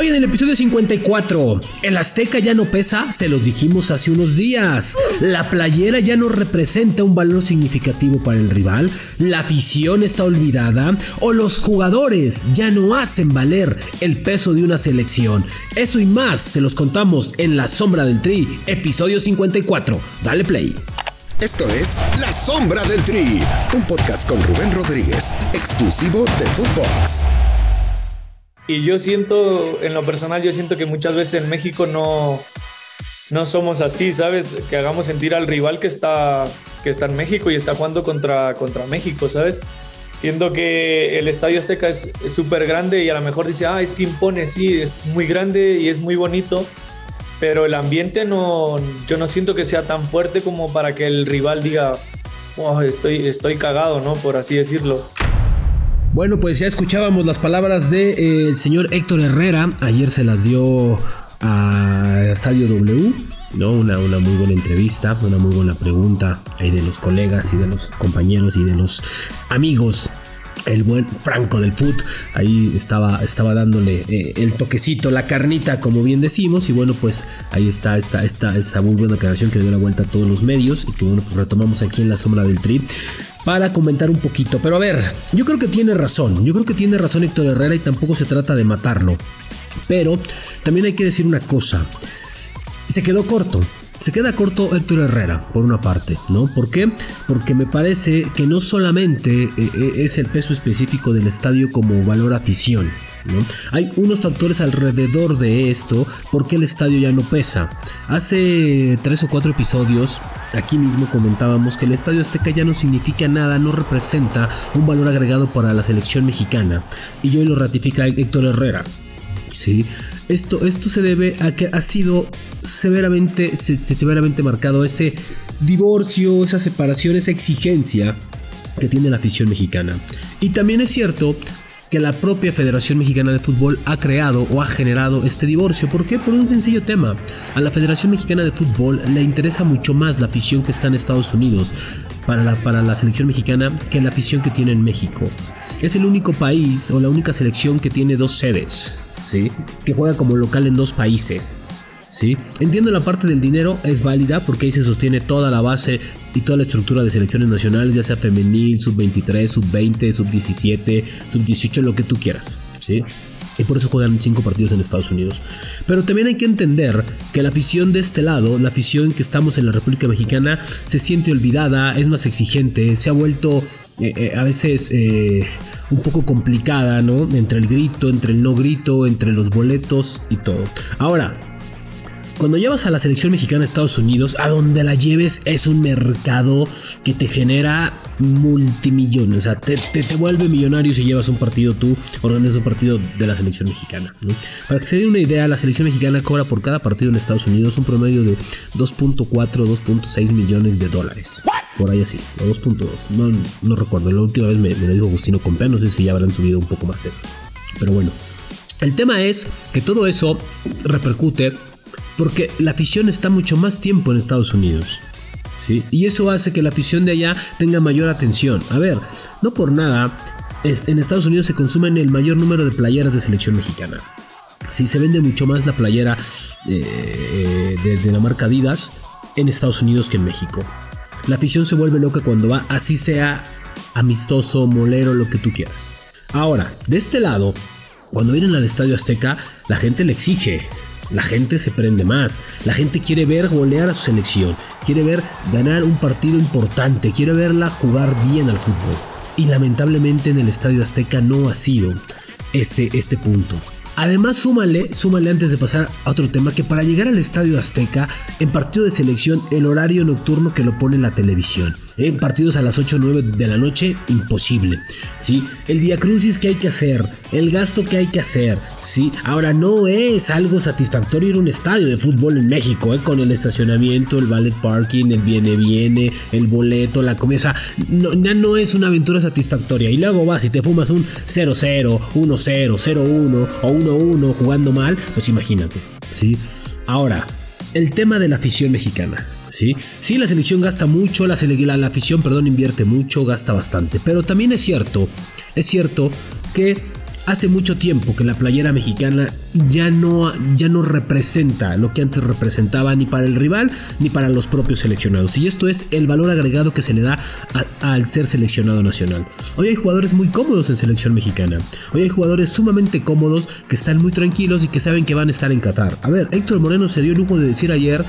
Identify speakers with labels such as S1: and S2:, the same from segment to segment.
S1: Hoy en el episodio 54, el Azteca ya no pesa, se los dijimos hace unos días. La playera ya no representa un valor significativo para el rival, la afición está olvidada o los jugadores ya no hacen valer el peso de una selección. Eso y más se los contamos en La Sombra del Tri, episodio 54. Dale play.
S2: Esto es La Sombra del Tri, un podcast con Rubén Rodríguez, exclusivo de Footbox.
S3: Y yo siento, en lo personal, yo siento que muchas veces en México no, no somos así, ¿sabes? Que hagamos sentir al rival que está, que está en México y está jugando contra, contra México, ¿sabes? Siendo que el Estadio Azteca es súper grande y a lo mejor dice, ah, es que impone, sí, es muy grande y es muy bonito, pero el ambiente no, yo no siento que sea tan fuerte como para que el rival diga, oh, estoy, estoy cagado, ¿no? Por así decirlo.
S1: Bueno, pues ya escuchábamos las palabras del de, eh, señor Héctor Herrera. Ayer se las dio a Estadio W, ¿no? Una, una, muy buena entrevista, una muy buena pregunta ahí de los colegas y de los compañeros y de los amigos. El buen Franco del Foot, ahí estaba, estaba dándole eh, el toquecito, la carnita, como bien decimos. Y bueno, pues ahí está esta, esta, esta muy buena aclaración que le dio la vuelta a todos los medios y que bueno, pues retomamos aquí en la sombra del trip para comentar un poquito. Pero a ver, yo creo que tiene razón. Yo creo que tiene razón Héctor Herrera y tampoco se trata de matarlo. Pero también hay que decir una cosa. Se quedó corto. Se queda corto Héctor Herrera, por una parte, ¿no? ¿Por qué? Porque me parece que no solamente es el peso específico del estadio como valor afición, hay unos factores alrededor de esto porque el estadio ya no pesa. Hace tres o cuatro episodios aquí mismo comentábamos que el estadio Azteca ya no significa nada, no representa un valor agregado para la selección mexicana. Y hoy lo ratifica Héctor Herrera. Sí, esto, esto se debe a que ha sido severamente, severamente marcado ese divorcio, esa separación, esa exigencia que tiene la afición mexicana. Y también es cierto que la propia Federación Mexicana de Fútbol ha creado o ha generado este divorcio. ¿Por qué? Por un sencillo tema. A la Federación Mexicana de Fútbol le interesa mucho más la afición que está en Estados Unidos para para la selección mexicana que la afición que tiene en México. Es el único país o la única selección que tiene dos sedes, ¿sí? Que juega como local en dos países. ¿sí? Entiendo la parte del dinero, es válida porque ahí se sostiene toda la base y toda la estructura de selecciones nacionales, ya sea femenil, sub-23, sub-20, sub-17, sub-18, lo que tú quieras, ¿sí? Y por eso juegan cinco partidos en Estados Unidos. Pero también hay que entender que la afición de este lado, la afición que estamos en la República Mexicana, se siente olvidada, es más exigente, se ha vuelto eh, eh, a veces eh, un poco complicada, ¿no? Entre el grito, entre el no grito, entre los boletos y todo. Ahora, cuando llevas a la selección mexicana a Estados Unidos, a donde la lleves es un mercado que te genera multimillones. O sea, te, vuelve millonario si llevas un partido tú, organizas un partido de la selección mexicana. Para que se den una idea, la selección mexicana cobra por cada partido en Estados Unidos un promedio de 2.4, 2.6 millones de dólares. Por ahí así, o 2.2. No, no recuerdo. La última vez me, me dijo Agustino Compea, no sé si ya habrán subido un poco más eso. Pero bueno. El tema es que todo eso repercute porque la afición está mucho más tiempo en Estados Unidos. ¿sí? Y eso hace que la afición de allá tenga mayor atención. A ver, no por nada, en Estados Unidos se consumen el mayor número de playeras de selección mexicana. Sí, se vende mucho más la playera eh, de, la marca Adidas en Estados Unidos que en México. La afición se vuelve loca cuando va, así sea amistoso, molero, lo que tú quieras. Ahora, de este lado, cuando vienen al Estadio Azteca, la gente le exige la gente se prende más. La gente quiere ver golear a su selección. Quiere ver ganar un partido importante. Quiere verla jugar bien al fútbol. Y lamentablemente en el Estadio Azteca no ha sido este, este punto. Además, súmale, súmale antes de pasar a otro tema, que para llegar al Estadio Azteca, en partido de selección, el horario nocturno que lo pone la televisión. En partidos a las 8 o 9 de la noche, imposible. ¿sí? El día crucis que hay que hacer, el gasto que hay que hacer. ¿sí? Ahora, no es algo satisfactorio ir a un estadio de fútbol en México, ¿eh? con el estacionamiento, el ballet parking, el viene-viene, el boleto, la comida. no, ya no es una aventura satisfactoria. Y luego vas y te fumas un 0-0, 1-0, 0-1 o 1-1 jugando mal, pues imagínate. ¿sí? Ahora, el tema de la afición mexicana. ¿Sí? Sí, la selección gasta mucho, la, la, afición, perdón, invierte mucho, gasta bastante. Pero también es cierto, es cierto que hace mucho tiempo que la playera mexicana ya no, ya no representa lo que antes representaba ni para el rival ni para los propios seleccionados. Y esto es el valor agregado que se le da al ser seleccionado nacional. Hoy hay jugadores muy cómodos en selección mexicana. Hoy hay jugadores sumamente cómodos que están muy tranquilos y que saben que van a estar en Qatar. A ver, Héctor Moreno se dio el lujo de decir ayer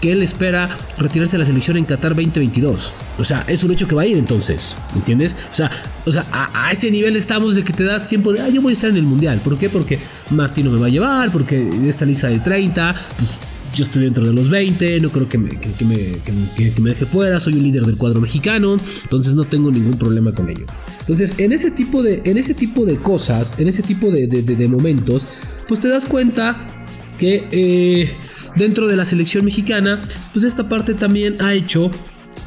S1: que él espera retirarse de la selección en Qatar 2022. O sea, es un hecho que va a ir entonces, ¿entiendes? O sea, o sea a, ese nivel estamos de que te das tiempo de, ah, yo voy a estar en el Mundial. ¿Por qué? Porque Mati no me va a llevar, porque esta lista de 30, pues yo estoy dentro de los 20, no creo que me, que, me, deje fuera, soy un líder del cuadro mexicano, entonces no tengo ningún problema con ello. Entonces, en ese tipo de, en ese tipo de cosas, en ese tipo de, de momentos, pues te das cuenta que... Eh, dentro de la selección mexicana, pues esta parte también ha hecho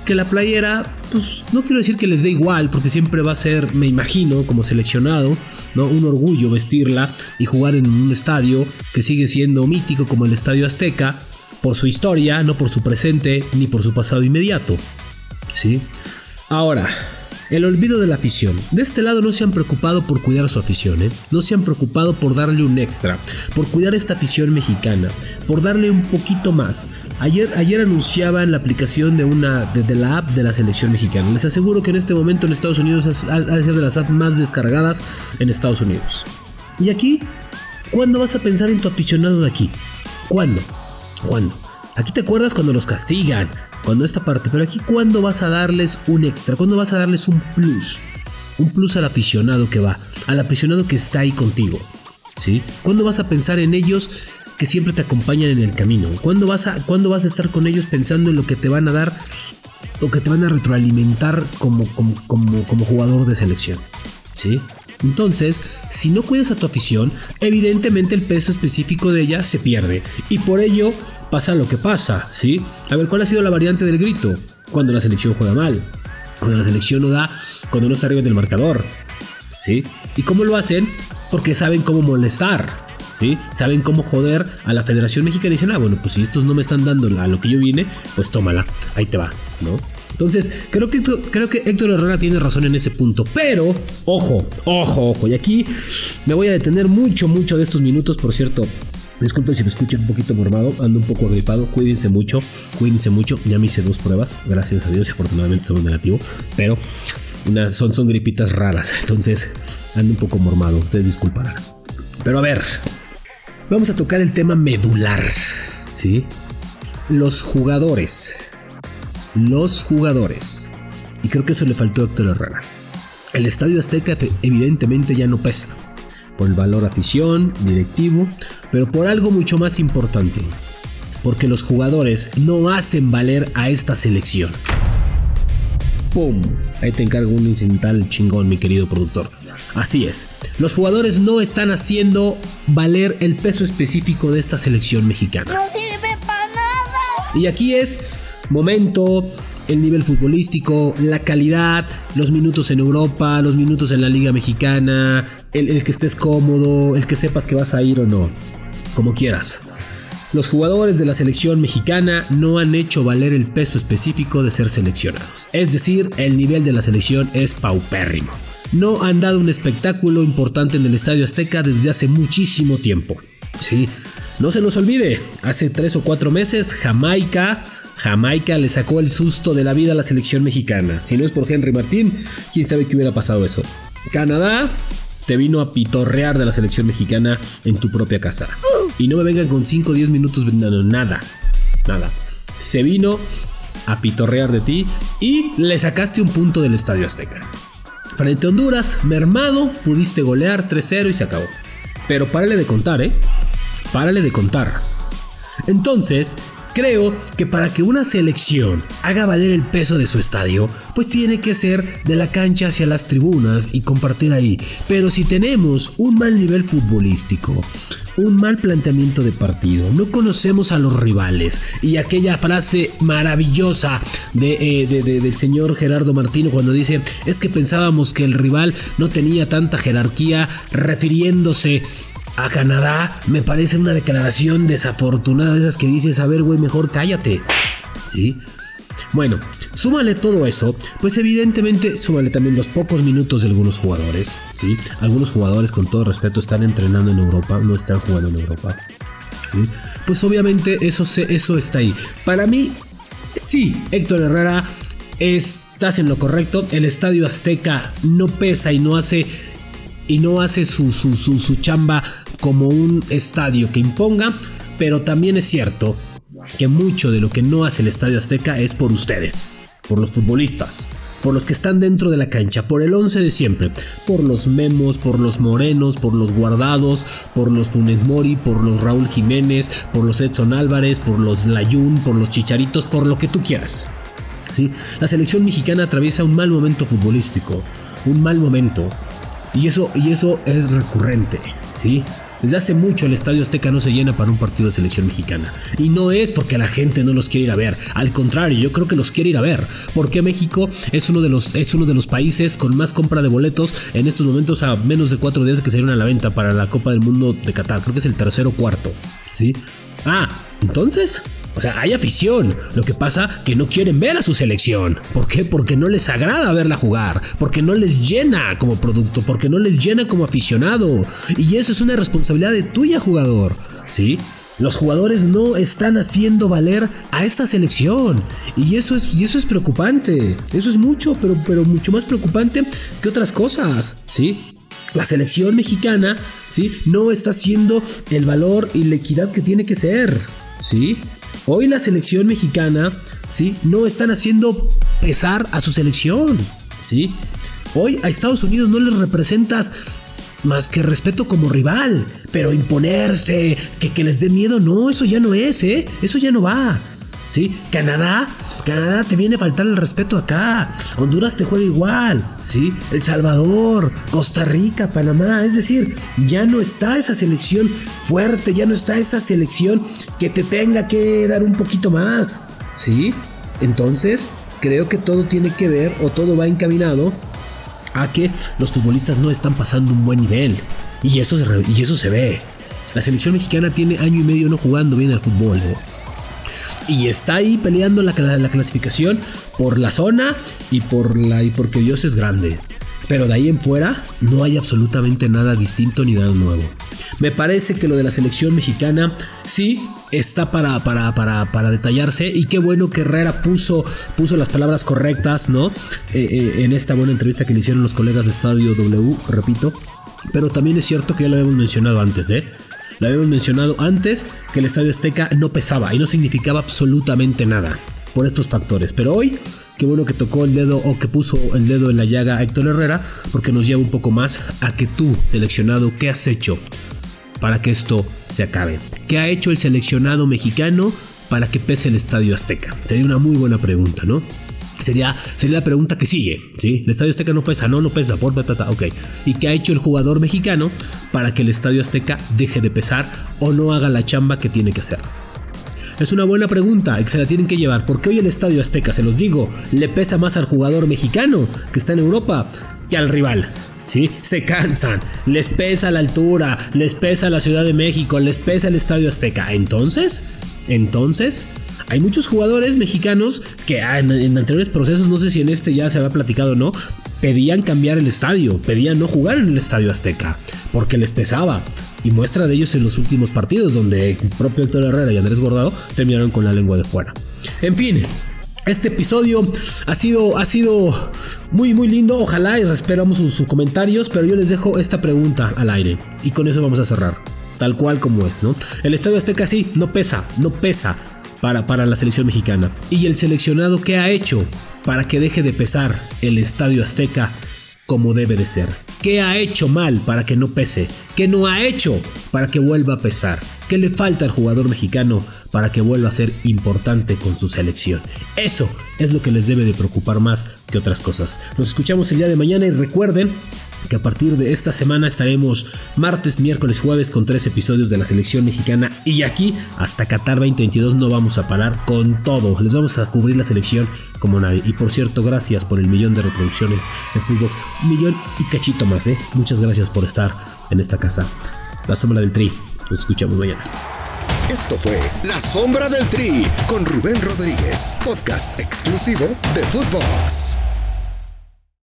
S1: que la playera, pues no quiero decir que les dé igual, porque siempre va a ser, me imagino, como seleccionado, ¿no? Un orgullo vestirla y jugar en un estadio que sigue siendo mítico como el Estadio Azteca, por su historia, no por su presente ni por su pasado inmediato. ¿Sí? Ahora, el olvido de la afición. De este lado no se han preocupado por cuidar su afición, ¿eh? no se han preocupado por darle un extra, por cuidar esta afición mexicana, por darle un poquito más. Ayer, ayer anunciaban la aplicación de una la app de la selección mexicana. Les aseguro que en este momento en Estados Unidos ha de ser de las apps más descargadas en Estados Unidos. Y aquí, ¿cuándo vas a pensar en tu aficionado de aquí? ¿Cuándo? ¿Cuándo? Aquí te acuerdas cuando los castigan, cuando esta parte, pero aquí cuando vas a darles un extra, cuando vas a darles un plus, un plus al aficionado que va, al aficionado que está ahí contigo, ¿sí? ¿Cuándo vas a pensar en ellos que siempre te acompañan en el camino? ¿Cuándo vas a, cuándo vas a estar con ellos pensando en lo que te van a dar o que te van a retroalimentar como, como, como, como jugador de selección? ¿Sí? Entonces, si no cuidas a tu afición, evidentemente el peso específico de ella se pierde. Y por ello pasa lo que pasa, ¿sí? A ver, ¿cuál ha sido la variante del grito? Cuando la selección juega mal. Cuando la selección no da, cuando no está arriba del marcador. ¿Sí? ¿Y cómo lo hacen? Porque saben cómo molestar. ¿Sí? Saben cómo joder a la Federación Mexicana y dicen, ah, bueno, pues si estos no me están dando a lo que yo vine, pues tómala, ahí te va, ¿no? Entonces, creo que, creo que Héctor Herrera tiene razón en ese punto. Pero, ojo, ojo, ojo. Y aquí me voy a detener mucho, mucho de estos minutos. Por cierto, Disculpen si me escuchan un poquito mormado, ando un poco agripado, cuídense mucho, cuídense mucho. Ya me hice dos pruebas, gracias a Dios, y afortunadamente son negativo, pero son, son gripitas raras, entonces ando un poco mormado, ustedes disculparán. Pero a ver, vamos a tocar el tema medular, ¿sí? Los jugadores los jugadores. Y creo que eso le faltó a Héctor Herrera. El Estadio Azteca evidentemente ya no pesa, por el valor afición, directivo, pero por algo mucho más importante, porque los jugadores no hacen valer a esta selección. ¡Pum! Ahí te encargo un incidental chingón, mi querido productor. Así es, los jugadores no están haciendo valer el peso específico de esta selección mexicana.
S4: No sirve para nada.
S1: Y aquí es momento, el nivel futbolístico, la calidad, los minutos en Europa, los minutos en la Liga Mexicana, el, que estés cómodo, el que sepas que vas a ir o no, como quieras. Los jugadores de la selección mexicana no han hecho valer el peso específico de ser seleccionados. Es decir, el nivel de la selección es paupérrimo. No han dado un espectáculo importante en el Estadio Azteca desde hace muchísimo tiempo. Sí, no se nos olvide, hace tres o cuatro meses Jamaica Jamaica le sacó el susto de la vida a la selección mexicana. Si no es por Henry Martín, quién sabe qué hubiera pasado eso. Canadá te vino a pitorrear de la selección mexicana en tu propia casa. Y no me vengan con 5 o 10 minutos vendando nada. Nada. Se vino a pitorrear de ti y le sacaste un punto del Estadio Azteca. Frente a Honduras, mermado, pudiste golear 3-0 y se acabó. Pero párale de contar, ¿eh? Párale de contar. Entonces, Creo que para que una selección haga valer el peso de su estadio, pues tiene que ser de la cancha hacia las tribunas y compartir ahí. Pero si tenemos un mal nivel futbolístico, un mal planteamiento de partido, no conocemos a los rivales y aquella frase maravillosa de, eh, del señor Gerardo Martino cuando dice es que pensábamos que el rival no tenía tanta jerarquía refiriéndose a Canadá me parece una declaración desafortunada de esas que dices, a ver, güey, mejor cállate. ¿Sí? Bueno, súmale todo eso, pues evidentemente súmale también los pocos minutos de algunos jugadores, ¿sí? Algunos jugadores con todo respeto están entrenando en Europa, no están jugando en Europa. Pues obviamente eso, eso está ahí. Para mí, sí, Héctor Herrera, estás en lo correcto. El Estadio Azteca no pesa y no hace y no hace su, su, su, su, chamba como un estadio que imponga, pero también es cierto que mucho de lo que no hace el Estadio Azteca es por ustedes, por los futbolistas, por los que están dentro de la cancha, por el 11 de siempre, por los Memos, por los Morenos, por los Guardados, por los Funes Mori, por los Raúl Jiménez, por los Edson Álvarez, por los Layún, por los Chicharitos, por lo que tú quieras. ¿Sí? La selección mexicana atraviesa un mal momento futbolístico, un mal momento, y eso, y eso es recurrente, ¿sí? Desde hace mucho el Estadio Azteca no se llena para un partido de selección mexicana. Y no es porque la gente no los quiere ir a ver. Al contrario, yo creo que los quiere ir a ver. Porque México es uno de los, es uno de los países con más compra de boletos en estos momentos a menos de cuatro días que se a la venta para la Copa del Mundo de Qatar. Creo que es el tercero o cuarto. ¿Sí? Ah, entonces, o sea, hay afición. Lo que pasa que no quieren ver a su selección. ¿Por qué? Porque no les agrada verla jugar. Porque no les llena como producto. Porque no les llena como aficionado. Y eso es una responsabilidad de tuya, jugador. ¿Sí? Los jugadores no están haciendo valer a esta selección. Y eso es, y eso es preocupante. Eso es mucho, pero, pero mucho más preocupante que otras cosas. ¿Sí? La selección mexicana, ¿sí? No está haciendo el valor y la equidad que tiene que ser. ¿Sí? Hoy la selección mexicana, ¿sí? No están haciendo pesar a su selección, ¿sí? Hoy a Estados Unidos no les representas más que respeto como rival, pero imponerse, que, que les dé miedo, no, eso ya no es, ¿eh? Eso ya no va. ¿Sí? Canadá, Canadá te viene a faltar el respeto acá. Honduras te juega igual, ¿sí? El Salvador, Costa Rica, Panamá, es decir, ya no está esa selección fuerte, ya no está esa selección que te tenga que dar un poquito más, ¿sí? Entonces, creo que todo tiene que ver o todo va encaminado a que los futbolistas no están pasando un buen nivel. Y eso se, y eso se ve. La selección mexicana tiene año y medio no jugando bien al fútbol. ¿eh? Y está ahí peleando la, la, clasificación por la zona y por la y porque Dios es grande. Pero de ahí en fuera no hay absolutamente nada distinto ni nada nuevo. Me parece que lo de la selección mexicana sí está para, para, para, para detallarse y qué bueno que Herrera puso, puso las palabras correctas, ¿no? Eh, eh, en esta buena entrevista que le hicieron los colegas de Estadio W, repito. Pero también es cierto que ya lo habíamos mencionado antes, ¿eh? Lo habíamos mencionado antes que el Estadio Azteca no pesaba y no significaba absolutamente nada por estos factores. Pero hoy, qué bueno que tocó el dedo o que puso el dedo en la llaga a Héctor Herrera, porque nos lleva un poco más a que tú, seleccionado, ¿qué has hecho para que esto se acabe? ¿Qué ha hecho el seleccionado mexicano para que pese el Estadio Azteca? Sería una muy buena pregunta, ¿no? Sería, sería la pregunta que sigue, ¿sí? El Estadio Azteca no pesa, no, no pesa, por patata, ok. ¿Y qué ha hecho el jugador mexicano para que el Estadio Azteca deje de pesar o no haga la chamba que tiene que hacer? Es una buena pregunta y se la tienen que llevar, porque hoy el Estadio Azteca, se los digo, le pesa más al jugador mexicano que está en Europa que al rival. ¿Sí? Se cansan, les pesa la altura, les pesa la Ciudad de México, les pesa el Estadio Azteca. Entonces, entonces, hay muchos jugadores mexicanos que ah, en, anteriores procesos, no sé si en este ya se había platicado o no, pedían cambiar el estadio, pedían no jugar en el estadio Azteca, porque les pesaba. Y muestra de ellos en los últimos partidos, donde el propio Héctor Herrera y Andrés Gordado terminaron con la lengua de fuera. En fin, este episodio ha sido, ha sido muy muy lindo, ojalá y esperamos sus, comentarios, pero yo les dejo esta pregunta al aire y con eso vamos a cerrar, tal cual como es, ¿no? El Estadio Azteca sí, no pesa, no pesa, para, la selección mexicana. Y el seleccionado que ha hecho para que deje de pesar el Estadio Azteca como debe de ser. ¿Qué ha hecho mal para que no pese? ¿Qué no ha hecho para que vuelva a pesar? ¿Qué le falta al jugador mexicano para que vuelva a ser importante con su selección? Eso es lo que les debe de preocupar más que otras cosas. Nos escuchamos el día de mañana y recuerden que a partir de esta semana estaremos martes, miércoles, jueves con tres episodios de la selección mexicana y aquí hasta Qatar 2022 no vamos a parar con todo, les vamos a cubrir la selección como nadie. Y por cierto, gracias por el millón de reproducciones en un millón y cachito más, ¿eh? Muchas gracias por estar en esta casa. La sombra del tri, nos escuchamos mañana.
S2: Esto fue La Sombra del Tri con Rubén Rodríguez, podcast exclusivo de Footbox.